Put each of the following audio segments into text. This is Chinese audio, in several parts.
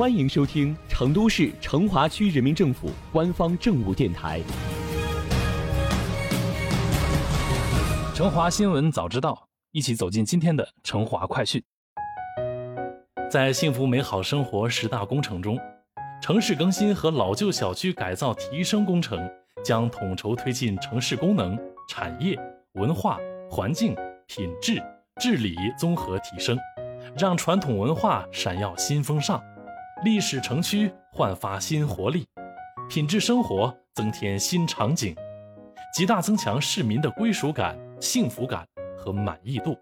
欢迎收听成都市成华区人民政府官方政务电台《成华新闻早知道》，一起走进今天的成华快讯。在幸福美好生活十大工程中，城市更新和老旧小区改造提升工程将统筹推进城市功能、产业、文化、环境、品质、治理综合提升，让传统文化闪耀新风尚。历史城区焕发新活力，品质生活增添新场景，极大增强市民的归属感、幸福感和满意度。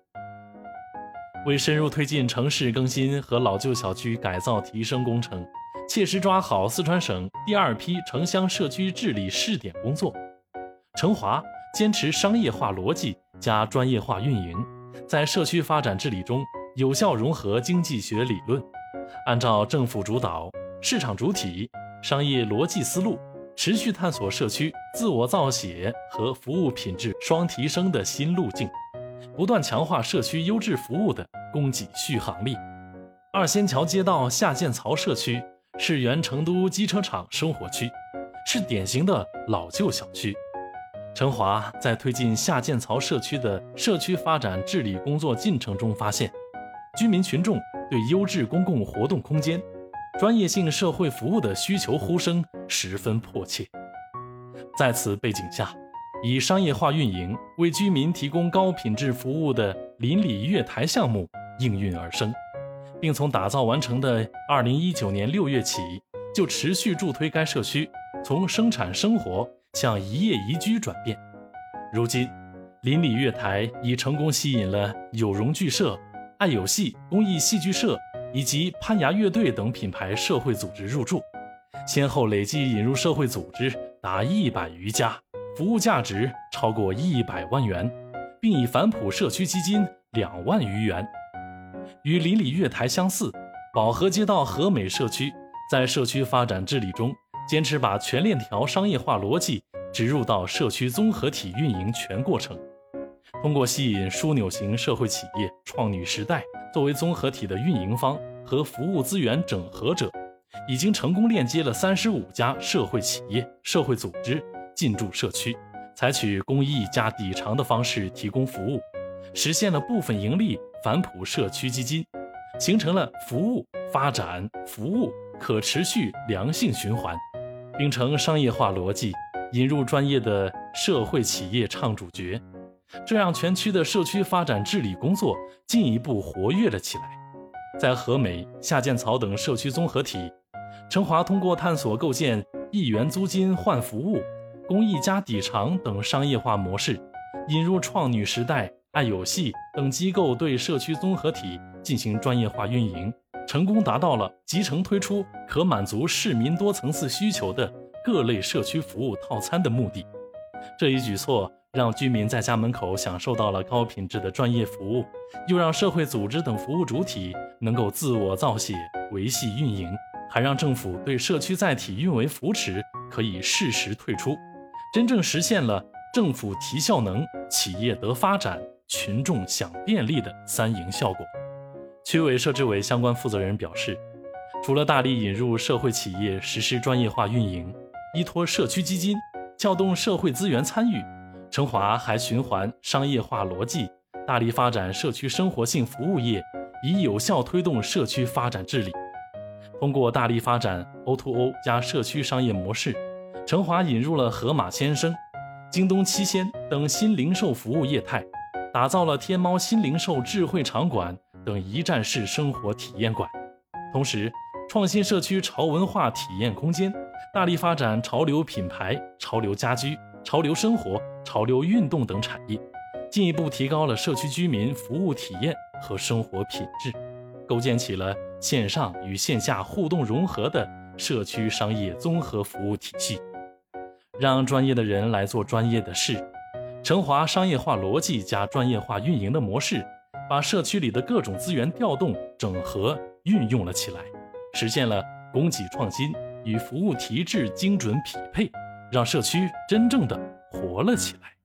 为深入推进城市更新和老旧小区改造提升工程，切实抓好四川省第二批城乡社区治理试点工作，成华坚持商业化逻辑加专业化运营，在社区发展治理中有效融合经济学理论。按照政府主导、市场主体、商业逻辑思路，持续探索社区自我造血和服务品质双提升的新路径，不断强化社区优质服务的供给续航力。二仙桥街道下建槽社区是原成都机车厂生活区，是典型的老旧小区。陈华在推进下建槽社区的社区发展治理工作进程中发现，居民群众。对优质公共活动空间、专业性社会服务的需求呼声十分迫切。在此背景下，以商业化运营为居民提供高品质服务的邻里月台项目应运而生，并从打造完成的2019年6月起，就持续助推该社区从生产生活向一业宜居转变。如今，邻里月台已成功吸引了有容剧社。爱有戏公益戏剧社以及攀牙乐队等品牌社会组织入驻，先后累计引入社会组织达一百余家，服务价值超过一百万元，并已反哺社区基金两万余元。与邻里月台相似，宝和街道和美社区在社区发展治理中，坚持把全链条商业化逻辑植入到社区综合体运营全过程。通过吸引枢纽型社会企业创女时代作为综合体的运营方和服务资源整合者，已经成功链接了三十五家社会企业、社会组织进驻社区，采取公益加抵偿的方式提供服务，实现了部分盈利反哺社区基金，形成了服务发展、服务可持续良性循环，秉承商业化逻辑，引入专业的社会企业唱主角。这让全区的社区发展治理工作进一步活跃了起来。在和美、下建草等社区综合体，成华通过探索构建一元租金换服务、公益加抵偿等商业化模式，引入创女时代、爱有戏等机构对社区综合体进行专业化运营，成功达到了集成推出可满足市民多层次需求的各类社区服务套餐的目的。这一举措。让居民在家门口享受到了高品质的专业服务，又让社会组织等服务主体能够自我造血、维系运营，还让政府对社区载体运维扶持可以适时退出，真正实现了政府提效能、企业得发展、群众享便利的三赢效果。区委社治委相关负责人表示，除了大力引入社会企业实施专业化运营，依托社区基金，撬动社会资源参与。成华还循环商业化逻辑，大力发展社区生活性服务业，以有效推动社区发展治理。通过大力发展 O2O 加社区商业模式，成华引入了盒马鲜生、京东七鲜等新零售服务业态，打造了天猫新零售智慧场馆等一站式生活体验馆。同时，创新社区潮文化体验空间，大力发展潮流品牌、潮流家居。潮流生活、潮流运动等产业，进一步提高了社区居民服务体验和生活品质，构建起了线上与线下互动融合的社区商业综合服务体系。让专业的人来做专业的事，成华商业化逻辑加专业化运营的模式，把社区里的各种资源调动、整合、运用了起来，实现了供给创新与服务提质精准匹配。让社区真正的活了起来。